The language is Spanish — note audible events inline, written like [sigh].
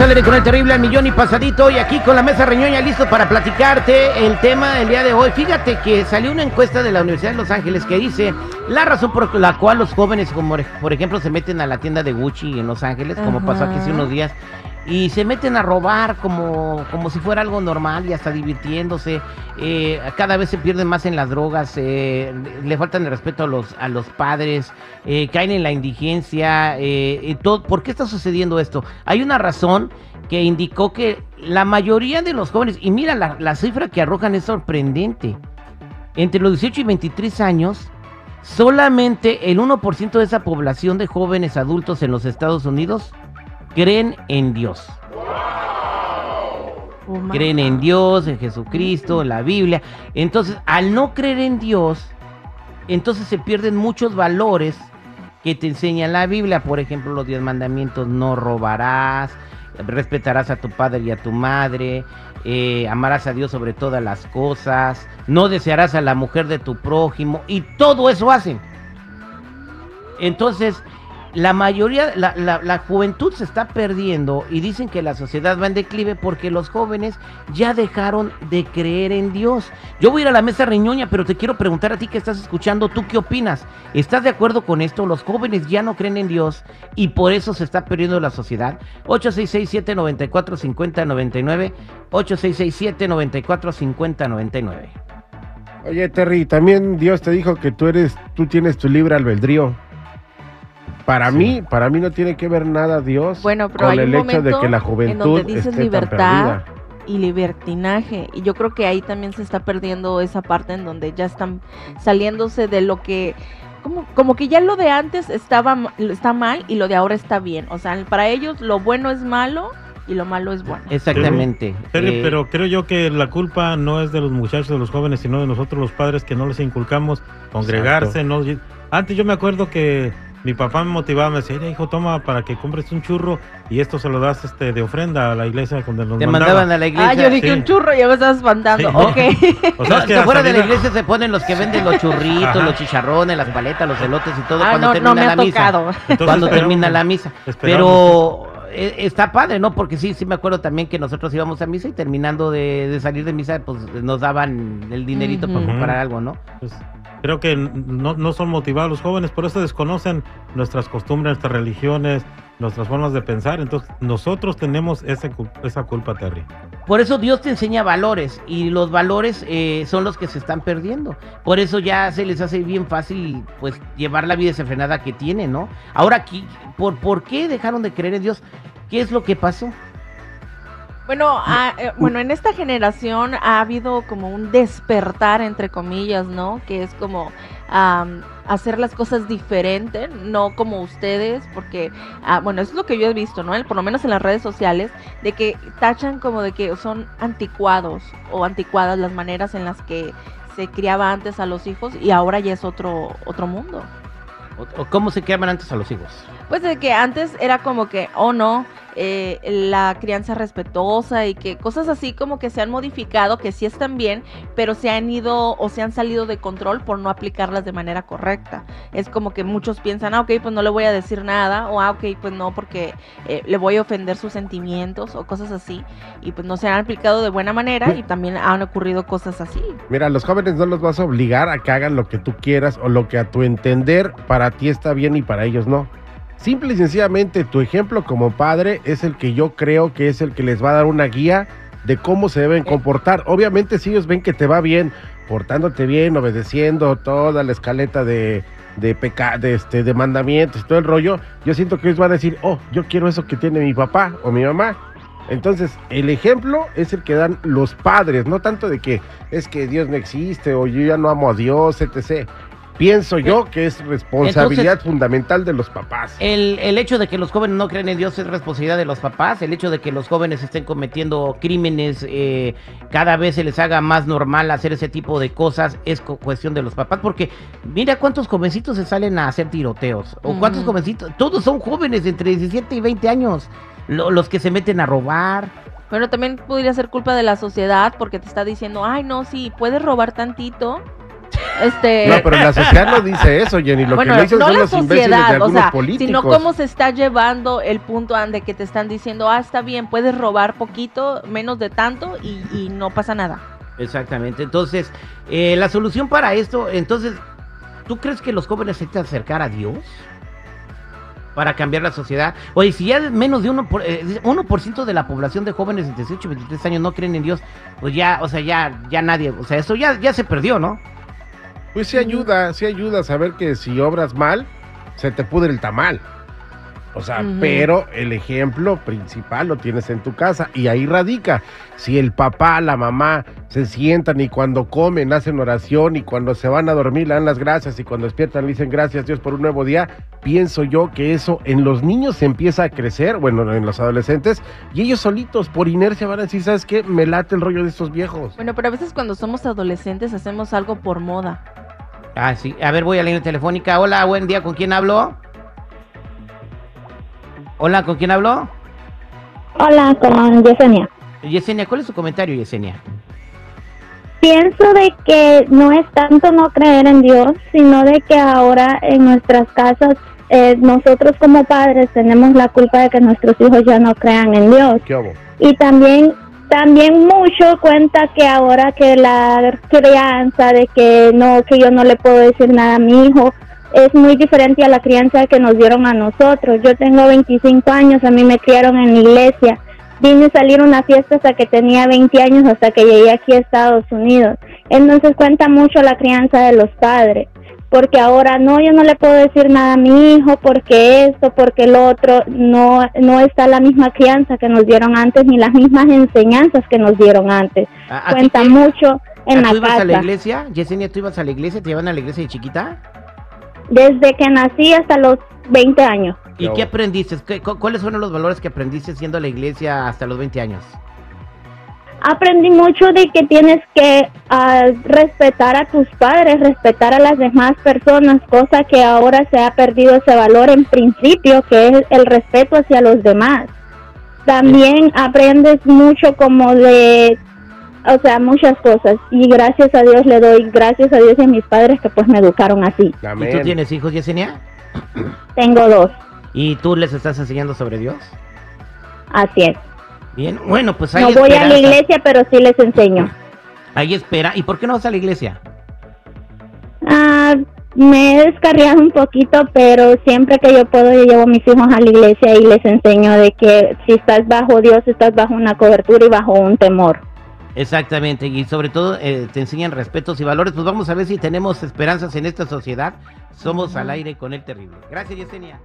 Aire con el terrible al millón y pasadito y aquí con la mesa reñoña listo para platicarte el tema del día de hoy. Fíjate que salió una encuesta de la Universidad de Los Ángeles que dice la razón por la cual los jóvenes, como por ejemplo, se meten a la tienda de Gucci en Los Ángeles, como pasó aquí hace unos días, y se meten a robar como, como si fuera algo normal y hasta divirtiéndose. Eh, cada vez se pierden más en las drogas, eh, le faltan el respeto a los, a los padres, eh, caen en la indigencia. todo, ¿Por qué está sucediendo esto? Hay una razón que indicó que la mayoría de los jóvenes, y mira, la, la cifra que arrojan es sorprendente, entre los 18 y 23 años, solamente el 1% de esa población de jóvenes adultos en los Estados Unidos creen en Dios. Oh, creen en Dios, en Jesucristo, en la Biblia. Entonces, al no creer en Dios, entonces se pierden muchos valores que te enseña la Biblia. Por ejemplo, los diez mandamientos, no robarás, respetarás a tu padre y a tu madre, eh, amarás a Dios sobre todas las cosas, no desearás a la mujer de tu prójimo, y todo eso hacen. Entonces, la mayoría, la, la, juventud se está perdiendo y dicen que la sociedad va en declive porque los jóvenes ya dejaron de creer en Dios. Yo voy a ir a la mesa reñoña, pero te quiero preguntar a ti que estás escuchando, ¿tú qué opinas? ¿Estás de acuerdo con esto? Los jóvenes ya no creen en Dios y por eso se está perdiendo la sociedad. 8667-945099, 8667-945099. Oye, Terry, también Dios te dijo que tú eres, tú tienes tu libre albedrío. Para mí, para mí no tiene que ver nada Dios bueno, pero con el hecho de que la juventud en donde dices libertad y libertinaje y yo creo que ahí también se está perdiendo esa parte en donde ya están saliéndose de lo que como, como que ya lo de antes estaba está mal y lo de ahora está bien. O sea, para ellos lo bueno es malo y lo malo es bueno. Exactamente. Eh, pero creo yo que la culpa no es de los muchachos, de los jóvenes, sino de nosotros los padres que no les inculcamos congregarse. No, antes yo me acuerdo que mi papá me motivaba, me decía, hijo, toma para que compres un churro y esto se lo das este de ofrenda a la iglesia cuando nos Te mandaban a la iglesia. Ah, yo dije un churro, ya me estás espantando. Ok. [laughs] O sea, que [laughs] afuera de la iglesia se ponen los que venden los churritos, los chicharrones, las paletas, los elotes y todo ah, cuando no, termina no me la ha tocado. misa. cuando termina la misa. Pero eh, está padre, ¿no? Porque sí, sí me acuerdo también que nosotros íbamos a misa y terminando de, salir de misa, pues nos daban el dinerito para comprar algo, ¿no? Pues, creo que no, no son motivados los jóvenes, por eso desconocen nuestras costumbres, nuestras religiones, nuestras formas de pensar. Entonces, nosotros tenemos ese, esa culpa, Terry. Por eso Dios te enseña valores y los valores eh, son los que se están perdiendo. Por eso ya se les hace bien fácil pues llevar la vida desenfrenada que tienen, ¿no? Ahora aquí, ¿por, ¿por qué dejaron de creer en Dios? ¿Qué es lo que pasó? Bueno, eh, bueno, en esta generación ha habido como un despertar, entre comillas, ¿no? Que es como hacer las cosas diferente, no como ustedes, porque, ah, bueno, eso es lo que yo he visto, ¿no? Por lo menos en las redes sociales, de que tachan como de que son anticuados o anticuadas las maneras en las que se criaba antes a los hijos y ahora ya es otro, otro mundo. ¿O cómo se criaban antes a los hijos? Pues de que antes era como que, oh no, eh, la crianza respetuosa y que cosas así como que se han modificado, que sí están bien, pero se han ido o se han salido de control por no aplicarlas de manera correcta. Es como que muchos piensan, ah, ok, pues no le voy a decir nada, o ah, ok, pues no, porque eh, le voy a ofender sus sentimientos o cosas así, y pues no se han aplicado de buena manera y también han ocurrido cosas así. Mira, los jóvenes no los vas a obligar a que hagan lo que tú quieras o lo que a tu entender para ti está bien y para ellos no. Simple y sencillamente tu ejemplo como padre es el que yo creo que es el que les va a dar una guía de cómo se deben comportar. Obviamente si ellos ven que te va bien, portándote bien, obedeciendo toda la escaleta de, de, de, este, de mandamientos y todo el rollo, yo siento que ellos van a decir, oh, yo quiero eso que tiene mi papá o mi mamá. Entonces, el ejemplo es el que dan los padres, no tanto de que es que Dios no existe o yo ya no amo a Dios, etc pienso yo que es responsabilidad fundamental de los papás. El, el, hecho de que los jóvenes no creen en Dios es responsabilidad de los papás. El hecho de que los jóvenes estén cometiendo crímenes, eh, cada vez se les haga más normal hacer ese tipo de cosas, es cuestión de los papás. Porque mira cuántos jovencitos se salen a hacer tiroteos. O cuántos jovencitos, todos son jóvenes entre 17 y 20 años, los que se meten a robar. Bueno, también podría ser culpa de la sociedad porque te está diciendo, ay, no, sí, puedes robar tantito Este, No, pero la sociedad no dice eso, Jenny. Lo bueno, que lo dicen no son la los imbéciles de sociedad, o sea, políticos. sino cómo se está llevando el punto de que te están diciendo, ah, está bien, puedes robar poquito, menos de tanto y, y no pasa nada. Exactamente. Entonces, eh, la solución para esto, entonces, ¿tú crees que los jóvenes se que acercar a Dios? Para cambiar la sociedad. Oye, si ya menos de 1%, por, eh, 1 de la población de jóvenes de 18 y 23 años no creen en Dios, pues ya, o sea, ya, ya nadie, o sea, eso ya, ya se perdió, ¿no? Pues sí ayuda, sí ayuda a saber que si obras mal, se te pudre el tamal. O sea, pero el ejemplo principal lo tienes en tu casa y ahí radica. Si el papá, la mamá se sientan y cuando comen hacen oración y cuando se van a dormir le dan las gracias y cuando despiertan le dicen gracias Dios por un nuevo día, pienso yo que eso en los niños se empieza a crecer, bueno, en los adolescentes, y ellos solitos por inercia van a decir, ¿sabes qué? Me late el rollo de estos viejos. Bueno, pero a veces cuando somos adolescentes hacemos algo por moda. Ah, sí. A ver, voy a la línea telefónica. Hola, buen día. ¿Con quién hablo? Hola, ¿con quién hablo? Hola, con Yesenia. Yesenia, ¿cuál es su comentario, Yesenia? Pienso de que no es tanto no creer en Dios, sino de que ahora en nuestras casas eh, nosotros como padres tenemos la culpa de que nuestros hijos ya no crean en Dios. ¿Qué hago? Y también también mucho cuenta que ahora que la crianza de que no que yo no le puedo decir nada a mi hijo es muy diferente a la crianza que nos dieron a nosotros. Yo tengo 25 años, a mí me criaron en la iglesia. Vine a salir a una fiesta hasta que tenía 20 años, hasta que llegué aquí a Estados Unidos. Entonces cuenta mucho la crianza de los padres, porque ahora no, yo no le puedo decir nada a mi hijo, porque esto, porque el otro, no, no está la misma crianza que nos dieron antes, ni las mismas enseñanzas que nos dieron antes. ¿A- a ti Cuenta mucho en ¿Ah, ¿Tú la ibas a la iglesia? Yesenia, ¿tú ibas a la iglesia? ¿Te llevan a la iglesia de chiquita? Desde que nací hasta los 20 años. ¿Y qué aprendiste? ¿Qué- cu- ¿Cuáles fueron los valores que aprendiste siendo a la iglesia hasta los 20 años? Aprendí mucho de que tienes que ah, respetar a tus padres, respetar a las demás personas, cosa que ahora se ha perdido ese valor en principio, que es el respeto hacia los demás. También aprendes mucho como de, o sea, muchas cosas. Y gracias a Dios le doy gracias a Dios y a mis padres que pues me educaron así. ¿Y tú tienes hijos, Yesenia? Tengo dos, ¿Y tú les estás enseñando sobre Dios? así es. Bien, bueno, pues hay No voy a la iglesia, pero sí les enseño. Hay espera. ¿Y por qué no vas a la iglesia? Ah, me he descarriado un poquito, pero siempre que yo puedo yo llevo a mis hijos a la iglesia y les enseño de que si estás bajo Dios, estás bajo una cobertura y bajo un temor. Exactamente, y sobre todo eh, te enseñan respetos y valores. Pues vamos a ver si tenemos esperanzas en esta sociedad. Somos al aire con el terrible. Gracias, Yesenia.